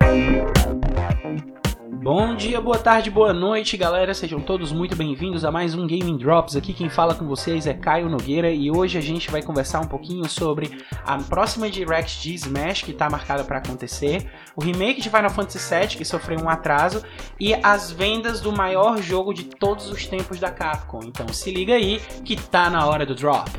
Thank you. Bom dia, boa tarde, boa noite, galera. Sejam todos muito bem-vindos a mais um Gaming Drops. Aqui quem fala com vocês é Caio Nogueira e hoje a gente vai conversar um pouquinho sobre a próxima Direct de Smash que está marcada para acontecer, o remake de Final Fantasy VII que sofreu um atraso e as vendas do maior jogo de todos os tempos da Capcom. Então se liga aí que tá na hora do drop.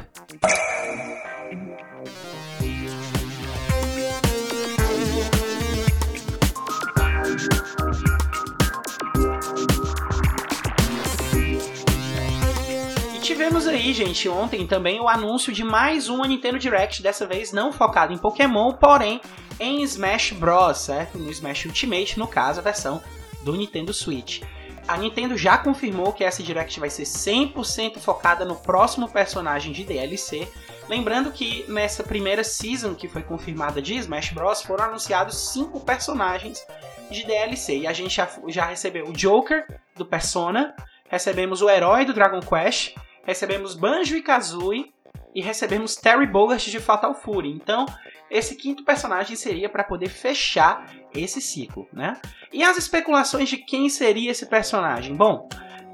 Tivemos aí, gente, ontem também o anúncio de mais uma Nintendo Direct, dessa vez não focado em Pokémon, porém em Smash Bros, certo? No Smash Ultimate, no caso, a versão do Nintendo Switch. A Nintendo já confirmou que essa Direct vai ser 100% focada no próximo personagem de DLC. Lembrando que nessa primeira season que foi confirmada de Smash Bros foram anunciados cinco personagens de DLC e a gente já, já recebeu o Joker do Persona, recebemos o herói do Dragon Quest, recebemos Banjo e Kazooie e recebemos Terry Bogard de Fatal Fury. Então, esse quinto personagem seria para poder fechar esse ciclo, né? E as especulações de quem seria esse personagem? Bom,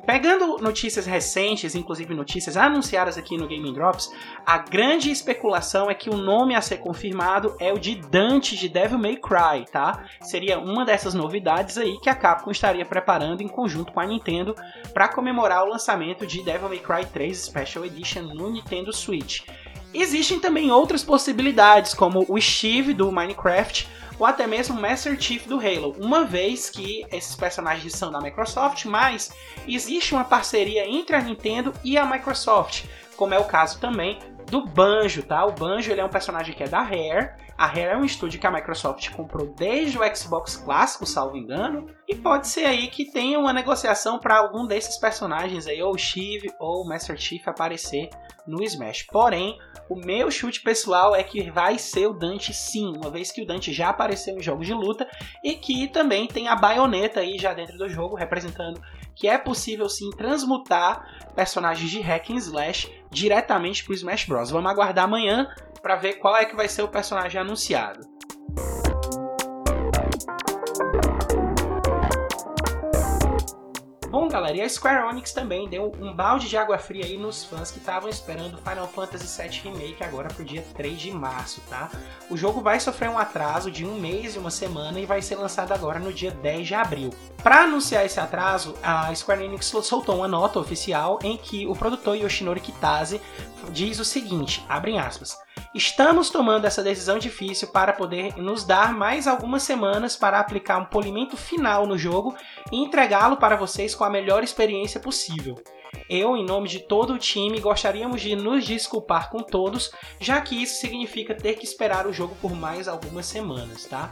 Pegando notícias recentes, inclusive notícias anunciadas aqui no Gaming Drops, a grande especulação é que o nome a ser confirmado é o de Dante de Devil May Cry, tá? Seria uma dessas novidades aí que a Capcom estaria preparando em conjunto com a Nintendo para comemorar o lançamento de Devil May Cry 3 Special Edition no Nintendo Switch. Existem também outras possibilidades, como o Steve do Minecraft ou até mesmo Master Chief do Halo, uma vez que esses personagens são da Microsoft, mas existe uma parceria entre a Nintendo e a Microsoft, como é o caso também do Banjo, tá? O Banjo ele é um personagem que é da Rare. A Rare é um estúdio que a Microsoft comprou desde o Xbox clássico, salvo engano, e pode ser aí que tenha uma negociação para algum desses personagens aí, ou o Steve ou o Master Chief aparecer no Smash. Porém, o meu chute pessoal é que vai ser o Dante sim, uma vez que o Dante já apareceu em jogos de luta e que também tem a baioneta aí já dentro do jogo, representando que é possível sim transmutar personagens de hack and slash diretamente para o Smash Bros. Vamos aguardar amanhã para ver qual é que vai ser o personagem anunciado. Bom, galera, e a Square Enix também deu um balde de água fria aí nos fãs que estavam esperando Final Fantasy VII Remake agora pro dia 3 de março, tá? O jogo vai sofrer um atraso de um mês e uma semana e vai ser lançado agora no dia 10 de abril. Para anunciar esse atraso, a Square Enix soltou uma nota oficial em que o produtor Yoshinori Kitase diz o seguinte, abrem aspas, Estamos tomando essa decisão difícil para poder nos dar mais algumas semanas para aplicar um polimento final no jogo e entregá-lo para vocês com a melhor experiência possível. Eu, em nome de todo o time, gostaríamos de nos desculpar com todos, já que isso significa ter que esperar o jogo por mais algumas semanas, tá?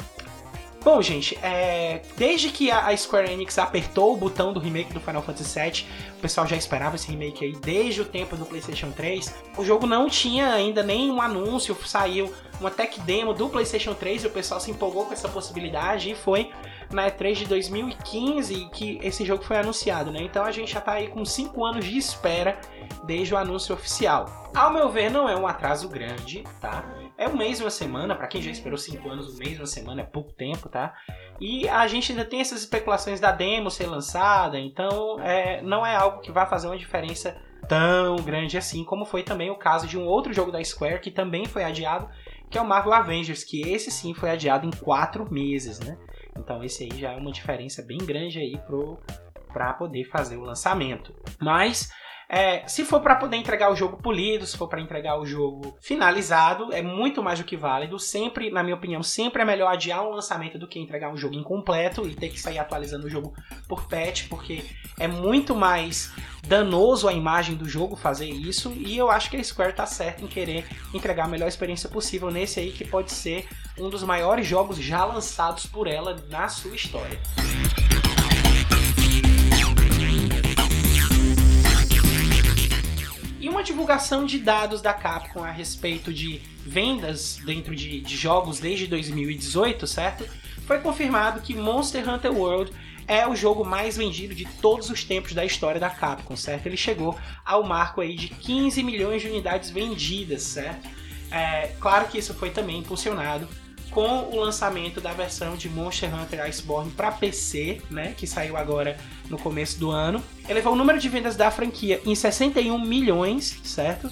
Bom, gente, é... desde que a Square Enix apertou o botão do remake do Final Fantasy VII, o pessoal já esperava esse remake aí desde o tempo do PlayStation 3. O jogo não tinha ainda nenhum anúncio, saiu uma tech demo do PlayStation 3 e o pessoal se empolgou com essa possibilidade e foi na E3 de 2015 que esse jogo foi anunciado, né? Então a gente já tá aí com 5 anos de espera desde o anúncio oficial. Ao meu ver, não é um atraso grande, tá? É um mês uma semana, para quem já esperou 5 anos, um mês uma semana é pouco tempo, tá? E a gente ainda tem essas especulações da demo ser lançada, então é, não é algo que vai fazer uma diferença tão grande assim, como foi também o caso de um outro jogo da Square que também foi adiado, que é o Marvel Avengers, que esse sim foi adiado em 4 meses, né? Então esse aí já é uma diferença bem grande aí pro para poder fazer o lançamento. Mas é, se for para poder entregar o jogo polido, se for para entregar o jogo finalizado, é muito mais do que válido. Sempre, na minha opinião, sempre é melhor adiar um lançamento do que entregar um jogo incompleto e ter que sair atualizando o jogo por patch, porque é muito mais danoso a imagem do jogo fazer isso. E eu acho que a Square tá certa em querer entregar a melhor experiência possível nesse aí que pode ser um dos maiores jogos já lançados por ela na sua história. Divulgação de dados da Capcom a respeito de vendas dentro de, de jogos desde 2018, certo? Foi confirmado que Monster Hunter World é o jogo mais vendido de todos os tempos da história da Capcom, certo? Ele chegou ao marco aí de 15 milhões de unidades vendidas, certo? É, claro que isso foi também impulsionado com o lançamento da versão de Monster Hunter Iceborne para PC, né, que saiu agora no começo do ano. Elevou o número de vendas da franquia em 61 milhões, certo?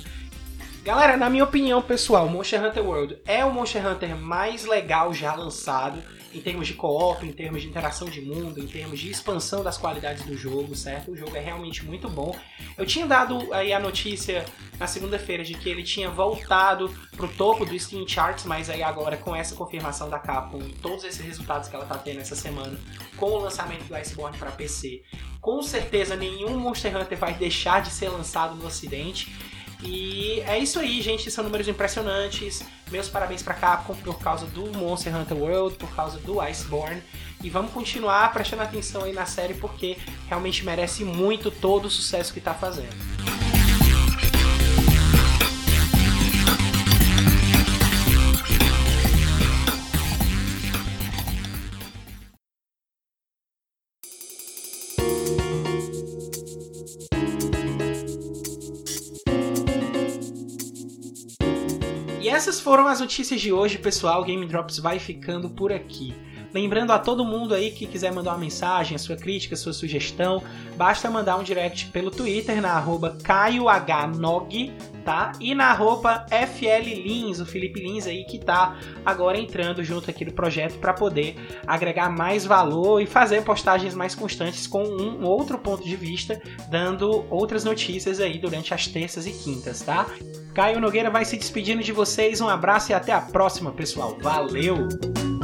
Galera, na minha opinião pessoal, Monster Hunter World é o Monster Hunter mais legal já lançado em termos de co-op, em termos de interação de mundo, em termos de expansão das qualidades do jogo, certo? O jogo é realmente muito bom. Eu tinha dado aí a notícia na segunda-feira de que ele tinha voltado pro topo do Steam Charts, mas aí agora com essa confirmação da Capcom todos esses resultados que ela tá tendo essa semana, com o lançamento do Iceborne para PC, com certeza nenhum Monster Hunter vai deixar de ser lançado no ocidente. E é isso aí, gente. São números impressionantes. Meus parabéns para Capcom por causa do Monster Hunter World, por causa do Iceborne. E vamos continuar prestando atenção aí na série porque realmente merece muito todo o sucesso que está fazendo. Essas foram as notícias de hoje, pessoal. Game Drops vai ficando por aqui. Lembrando a todo mundo aí que quiser mandar uma mensagem, a sua crítica, a sua sugestão, basta mandar um direct pelo Twitter na arroba caiohnog, tá? E na arroba o Felipe Lins aí que tá agora entrando junto aqui no projeto para poder agregar mais valor e fazer postagens mais constantes com um outro ponto de vista, dando outras notícias aí durante as terças e quintas, tá? Caio Nogueira vai se despedindo de vocês. Um abraço e até a próxima, pessoal. Valeu!